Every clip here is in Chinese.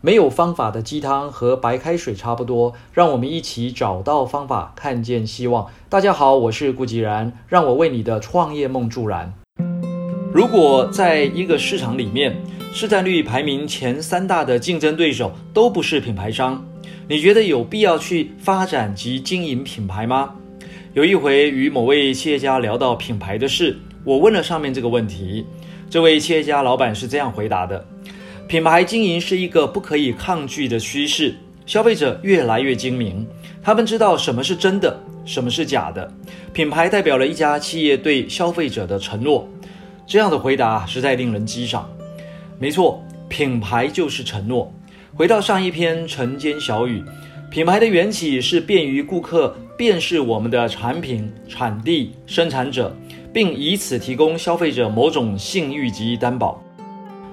没有方法的鸡汤和白开水差不多，让我们一起找到方法，看见希望。大家好，我是顾吉然，让我为你的创业梦助燃。如果在一个市场里面，市占率排名前三大的竞争对手都不是品牌商，你觉得有必要去发展及经营品牌吗？有一回与某位企业家聊到品牌的事，我问了上面这个问题，这位企业家老板是这样回答的。品牌经营是一个不可以抗拒的趋势，消费者越来越精明，他们知道什么是真的，什么是假的。品牌代表了一家企业对消费者的承诺。这样的回答实在令人激赏。没错，品牌就是承诺。回到上一篇晨间小语，品牌的缘起是便于顾客辨识我们的产品、产地、生产者，并以此提供消费者某种信誉及担保。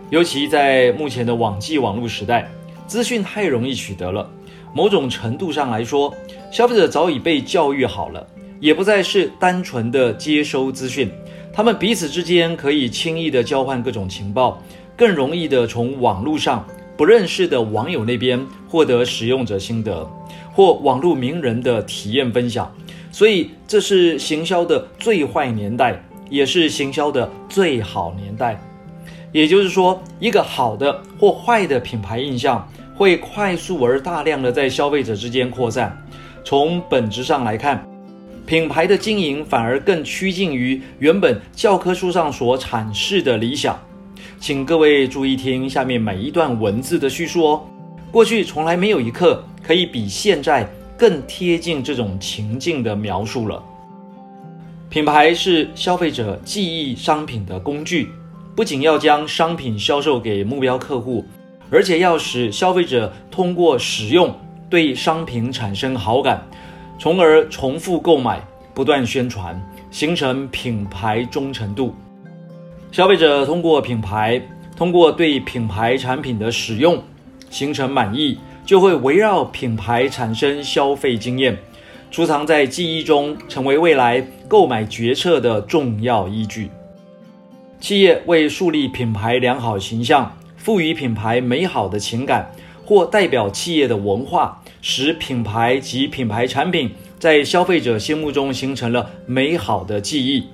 尤其在目前的网际网络时代，资讯太容易取得了。某种程度上来说，消费者早已被教育好了，也不再是单纯的接收资讯。他们彼此之间可以轻易的交换各种情报，更容易的从网络上不认识的网友那边获得使用者心得，或网络名人的体验分享。所以，这是行销的最坏年代，也是行销的最好年代。也就是说，一个好的或坏的品牌印象会快速而大量的在消费者之间扩散。从本质上来看，品牌的经营反而更趋近于原本教科书上所阐释的理想。请各位注意听下面每一段文字的叙述哦。过去从来没有一刻可以比现在更贴近这种情境的描述了。品牌是消费者记忆商品的工具。不仅要将商品销售给目标客户，而且要使消费者通过使用对商品产生好感，从而重复购买、不断宣传，形成品牌忠诚度。消费者通过品牌，通过对品牌产品的使用形成满意，就会围绕品牌产生消费经验，储藏在记忆中，成为未来购买决策的重要依据。企业为树立品牌良好形象，赋予品牌美好的情感，或代表企业的文化，使品牌及品牌产品在消费者心目中形成了美好的记忆。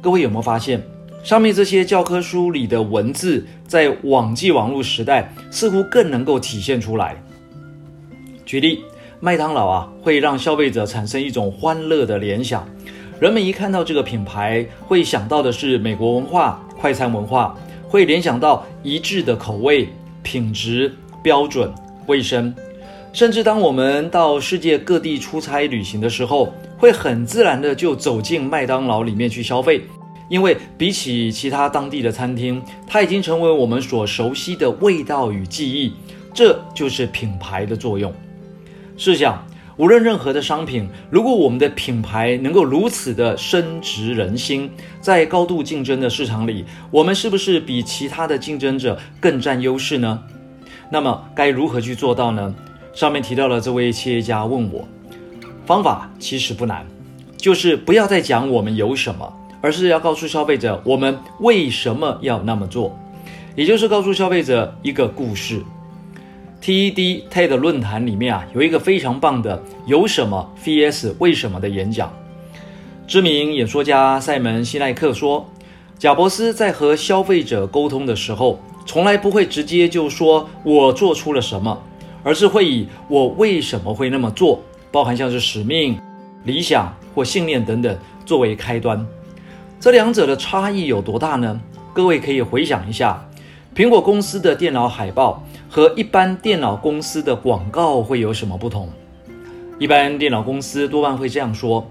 各位有没有发现，上面这些教科书里的文字，在网际网络时代似乎更能够体现出来？举例，麦当劳啊，会让消费者产生一种欢乐的联想。人们一看到这个品牌，会想到的是美国文化、快餐文化，会联想到一致的口味、品质标准、卫生。甚至当我们到世界各地出差旅行的时候，会很自然的就走进麦当劳里面去消费，因为比起其他当地的餐厅，它已经成为我们所熟悉的味道与记忆。这就是品牌的作用。试想。无论任何的商品，如果我们的品牌能够如此的深植人心，在高度竞争的市场里，我们是不是比其他的竞争者更占优势呢？那么该如何去做到呢？上面提到了这位企业家问我，方法其实不难，就是不要再讲我们有什么，而是要告诉消费者我们为什么要那么做，也就是告诉消费者一个故事。TED TED 论坛里面啊，有一个非常棒的“有什么 vs 为什么”的演讲。知名演说家塞门西奈克说，贾伯斯在和消费者沟通的时候，从来不会直接就说我做出了什么，而是会以我为什么会那么做，包含像是使命、理想或信念等等作为开端。这两者的差异有多大呢？各位可以回想一下，苹果公司的电脑海报。和一般电脑公司的广告会有什么不同？一般电脑公司多半会这样说：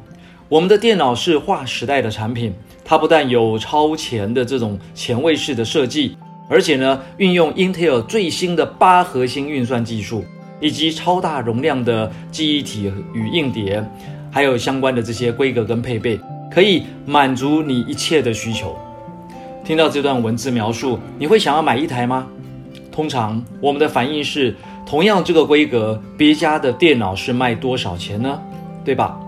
我们的电脑是划时代的产品，它不但有超前的这种前卫式的设计，而且呢，运用 Intel 最新的八核心运算技术，以及超大容量的记忆体与硬碟，还有相关的这些规格跟配备，可以满足你一切的需求。听到这段文字描述，你会想要买一台吗？通常我们的反应是，同样这个规格，别家的电脑是卖多少钱呢？对吧？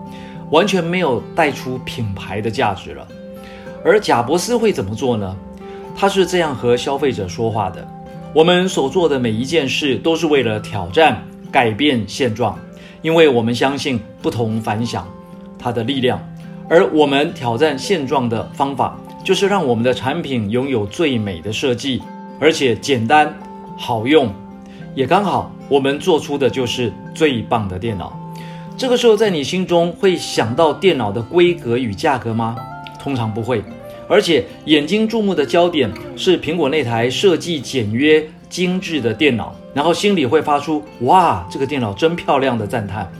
完全没有带出品牌的价值了。而贾伯斯会怎么做呢？他是这样和消费者说话的：我们所做的每一件事都是为了挑战、改变现状，因为我们相信不同凡响它的力量。而我们挑战现状的方法，就是让我们的产品拥有最美的设计，而且简单好用，也刚好我们做出的就是最棒的电脑。这个时候，在你心中会想到电脑的规格与价格吗？通常不会，而且眼睛注目的焦点是苹果那台设计简约、精致的电脑，然后心里会发出“哇，这个电脑真漂亮”的赞叹。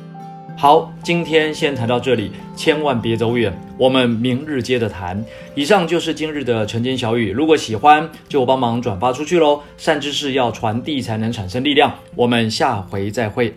好，今天先谈到这里，千万别走远，我们明日接着谈。以上就是今日的晨间小语，如果喜欢就帮忙转发出去喽。善知识要传递才能产生力量，我们下回再会。